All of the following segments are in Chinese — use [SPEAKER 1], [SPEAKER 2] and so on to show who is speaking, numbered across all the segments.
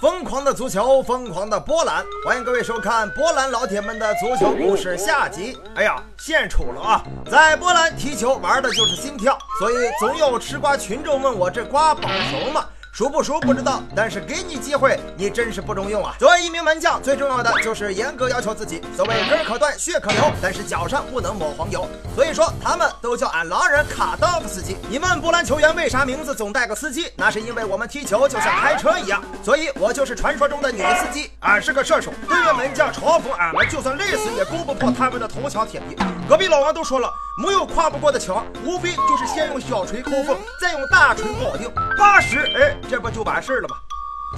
[SPEAKER 1] 疯狂的足球，疯狂的波兰，欢迎各位收看波兰老铁们的足球故事下集。哎呀，献丑了啊！在波兰踢球玩的就是心跳，所以总有吃瓜群众问我这瓜保熟吗？熟不熟不知道，但是给你机会，你真是不中用啊！作为一名门将，最重要的就是严格要求自己。所谓根可断，血可流，但是脚上不能抹黄油。所以说，他们都叫俺狼人卡道夫斯基。你问波兰球员为啥名字总带个司机？那是因为我们踢球就像开车一样，所以我就是传说中的女司机。俺是个射手，对面门将嘲讽俺们，就算累死也攻不破他们的头墙铁壁。隔壁老王都说了，没有跨不过的墙，无非就是先用小锤抠缝，再用大锤铆定。八十，哎。这不就完事儿了吗？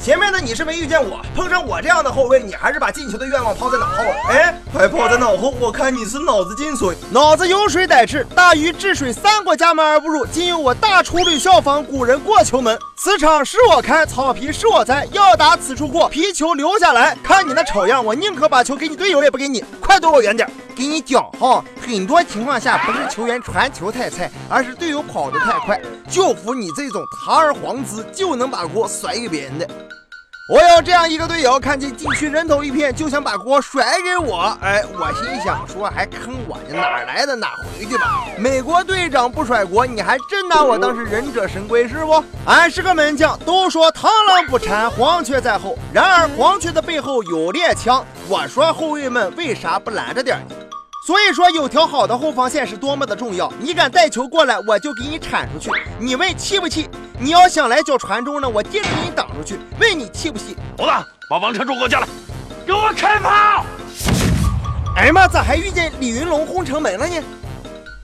[SPEAKER 1] 前面的你是没遇见我，碰上我这样的后卫，你还是把进球的愿望抛在脑后了。哎，还抛在脑后，我看你是脑子进水。脑子有水得治，大禹治水三国家门而不入，今有我大处理效仿古人过球门。此场是我开，草皮是我栽，要打此处过，皮球留下来。看你那丑样，我宁可把球给你队友，也不给你。快躲我远点。给你讲哈，很多情况下不是球员传球太菜，而是队友跑得太快。就服你这种堂而皇之就能把锅甩给别人的。我有这样一个队友，看见禁区人头一片，就想把锅甩给我。哎，我心想说还坑我呢，哪来的哪回去吧。美国队长不甩锅，你还真拿我当是忍者神龟是不？俺是个门将，都说螳螂捕蝉，黄雀在后。然而黄雀的背后有猎枪，我说后卫们为啥不拦着点呢？所以说，有条好的后防线是多么的重要。你敢带球过来，我就给你铲出去。你问气不气？你要想来叫传中呢，我接着给你挡出去。问你气不气？
[SPEAKER 2] 猴子，把王车柱给我叫来，给我开炮！
[SPEAKER 1] 哎呀妈，咋还遇见李云龙轰城门了呢？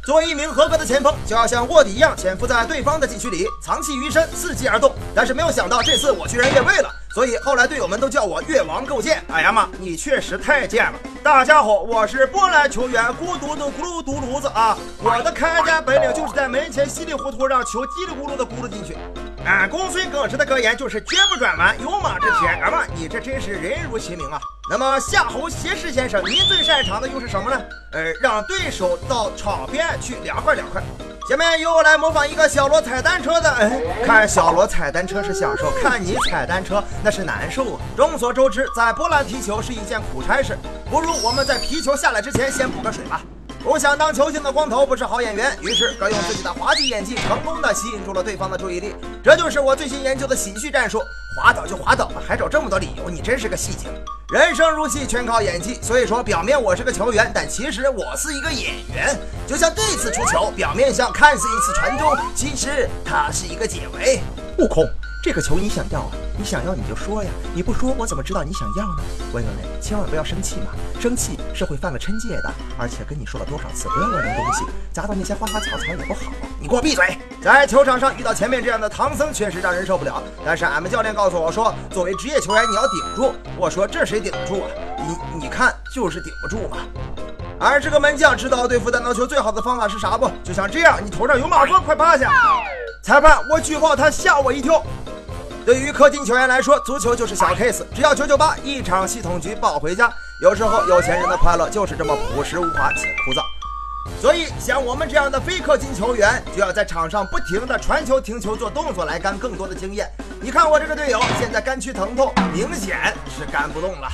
[SPEAKER 1] 作为一名合格的前锋，就要像卧底一样潜伏在对方的禁区里，藏气于身，伺机而动。但是没有想到这次我居然越位了，所以后来队友们都叫我越王勾践。哎呀妈，你确实太贱了！大家好，我是波兰球员孤独的咕噜独炉子啊！我的看家本领就是在门前稀里糊涂让球叽里咕噜的咕噜进去。俺公孙耿直的格言就是绝不转弯，勇马之前。啊妈，你这真是人如其名啊！那么夏侯桀士先生，您最擅长的又是什么呢？呃，让对手到场边去凉快凉快。下面由我来模仿一个小罗踩单车的。哎，看小罗踩单车是享受，看你踩单车那是难受啊。众所周知，在波兰踢球是一件苦差事，不如我们在皮球下来之前先补个水吧。不想当球星的光头不是好演员，于是哥用自己的滑稽演技，成功的吸引住了对方的注意力。这就是我最新研究的喜剧战术：滑倒就滑倒吧，还找这么多理由，你真是个戏精。人生如戏，全靠演技。所以说，表面我是个球员，但其实我是一个演员。就像这次出球，表面上看似一次传中，其实它是一个解围。悟空。这个球你想要啊？你想要你就说呀！你不说我怎么知道你想要呢？喂喂喂，千万不要生气嘛！生气是会犯了嗔戒的。而且跟你说了多少次，不要乱扔东西，砸到那些花花草草也不好。你给我闭嘴！在球场上遇到前面这样的唐僧，确实让人受不了。但是俺们教练告诉我说，作为职业球员，你要顶住。我说这谁顶得住啊？你你看，就是顶不住嘛。而这个门将知道对付弹道球最好的方法是啥不？就像这样，你头上有马蜂，快趴下！裁判，我举报他，吓我一跳。对于氪金球员来说，足球就是小 case，只要九九八一场系统局抱回家。有时候有钱人的快乐就是这么朴实无华且枯燥。所以像我们这样的非氪金球员，就要在场上不停的传球、停球、做动作来干更多的经验。你看我这个队友现在肝区疼痛，明显是干不动了。